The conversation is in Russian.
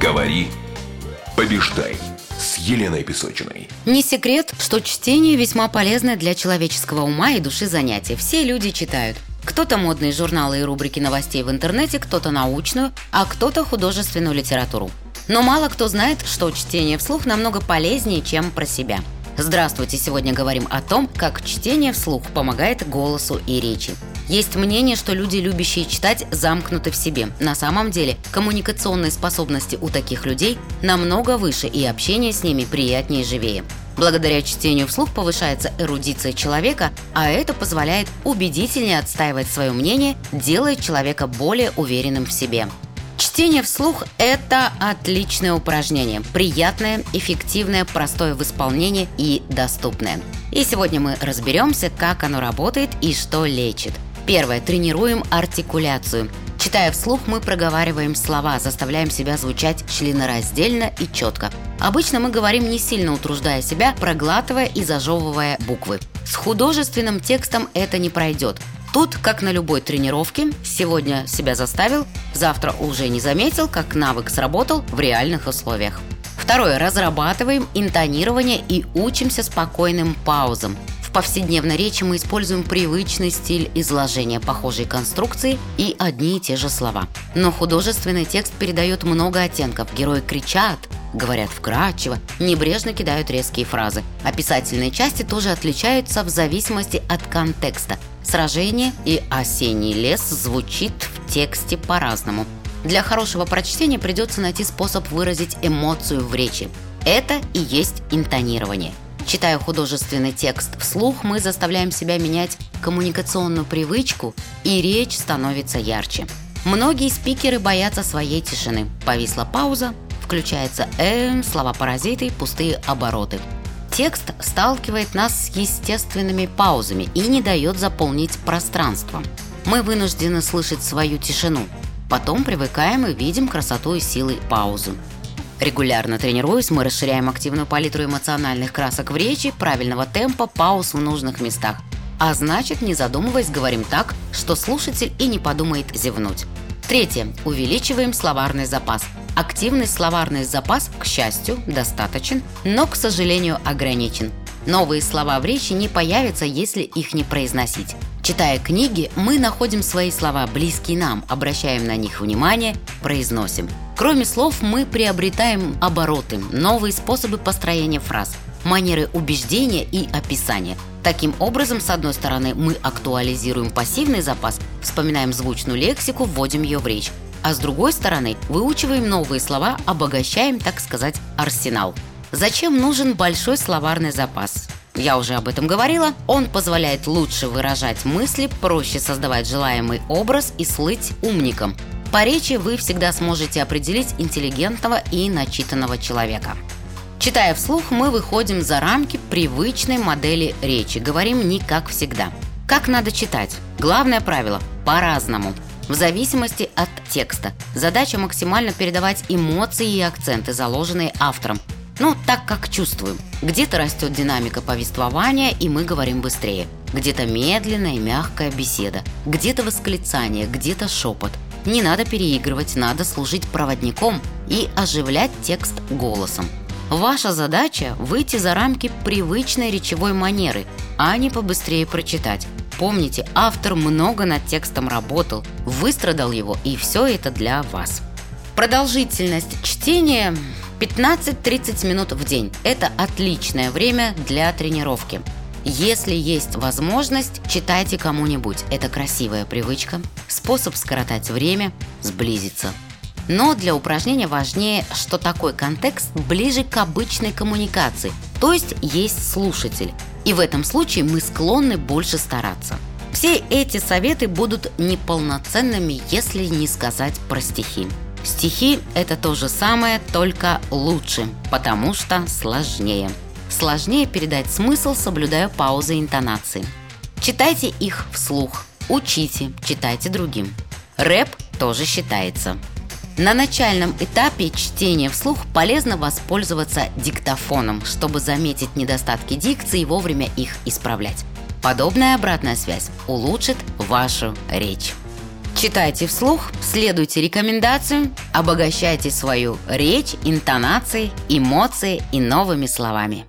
Говори, побеждай с Еленой Песочиной. Не секрет, что чтение весьма полезное для человеческого ума и души занятие. Все люди читают. Кто-то модные журналы и рубрики новостей в интернете, кто-то научную, а кто-то художественную литературу. Но мало кто знает, что чтение вслух намного полезнее, чем про себя. Здравствуйте! Сегодня говорим о том, как чтение вслух помогает голосу и речи. Есть мнение, что люди, любящие читать, замкнуты в себе. На самом деле, коммуникационные способности у таких людей намного выше, и общение с ними приятнее и живее. Благодаря чтению вслух повышается эрудиция человека, а это позволяет убедительнее отстаивать свое мнение, делает человека более уверенным в себе. Чтение вслух – это отличное упражнение. Приятное, эффективное, простое в исполнении и доступное. И сегодня мы разберемся, как оно работает и что лечит – Первое. Тренируем артикуляцию. Читая вслух, мы проговариваем слова, заставляем себя звучать членораздельно и четко. Обычно мы говорим не сильно утруждая себя, проглатывая и зажевывая буквы. С художественным текстом это не пройдет. Тут, как на любой тренировке, сегодня себя заставил, завтра уже не заметил, как навык сработал в реальных условиях. Второе. Разрабатываем интонирование и учимся спокойным паузам. Повседневной речи мы используем привычный стиль изложения похожей конструкции и одни и те же слова. Но художественный текст передает много оттенков. Герои кричат, говорят вкрадчиво, небрежно кидают резкие фразы. Описательные части тоже отличаются в зависимости от контекста. Сражение и осенний лес звучит в тексте по-разному. Для хорошего прочтения придется найти способ выразить эмоцию в речи. Это и есть интонирование – Читая художественный текст вслух, мы заставляем себя менять коммуникационную привычку, и речь становится ярче. Многие спикеры боятся своей тишины. Повисла пауза, включается «эм», слова-паразиты, пустые обороты. Текст сталкивает нас с естественными паузами и не дает заполнить пространство. Мы вынуждены слышать свою тишину. Потом привыкаем и видим красоту и силы паузы. Регулярно тренируясь, мы расширяем активную палитру эмоциональных красок в речи, правильного темпа, пауз в нужных местах. А значит, не задумываясь, говорим так, что слушатель и не подумает зевнуть. Третье. Увеличиваем словарный запас. Активный словарный запас, к счастью, достаточен, но, к сожалению, ограничен. Новые слова в речи не появятся, если их не произносить. Читая книги, мы находим свои слова близкие нам, обращаем на них внимание, произносим. Кроме слов, мы приобретаем обороты, новые способы построения фраз, манеры убеждения и описания. Таким образом, с одной стороны, мы актуализируем пассивный запас, вспоминаем звучную лексику, вводим ее в речь, а с другой стороны, выучиваем новые слова, обогащаем, так сказать, арсенал. Зачем нужен большой словарный запас? Я уже об этом говорила. Он позволяет лучше выражать мысли, проще создавать желаемый образ и слыть умником, по речи вы всегда сможете определить интеллигентного и начитанного человека. Читая вслух, мы выходим за рамки привычной модели речи, говорим не как всегда. Как надо читать? Главное правило – по-разному. В зависимости от текста. Задача максимально передавать эмоции и акценты, заложенные автором. Ну, так как чувствуем. Где-то растет динамика повествования, и мы говорим быстрее. Где-то медленная и мягкая беседа. Где-то восклицание, где-то шепот – не надо переигрывать, надо служить проводником и оживлять текст голосом. Ваша задача – выйти за рамки привычной речевой манеры, а не побыстрее прочитать. Помните, автор много над текстом работал, выстрадал его, и все это для вас. Продолжительность чтения 15-30 минут в день. Это отличное время для тренировки. Если есть возможность, читайте кому-нибудь. Это красивая привычка, способ скоротать время, сблизиться. Но для упражнения важнее, что такой контекст ближе к обычной коммуникации, то есть есть слушатель. И в этом случае мы склонны больше стараться. Все эти советы будут неполноценными, если не сказать про стихи. Стихи – это то же самое, только лучше, потому что сложнее. Сложнее передать смысл, соблюдая паузы интонации. Читайте их вслух. Учите, читайте другим. Рэп тоже считается. На начальном этапе чтения вслух полезно воспользоваться диктофоном, чтобы заметить недостатки дикции и вовремя их исправлять. Подобная обратная связь улучшит вашу речь. Читайте вслух, следуйте рекомендациям, обогащайте свою речь, интонации, эмоции и новыми словами.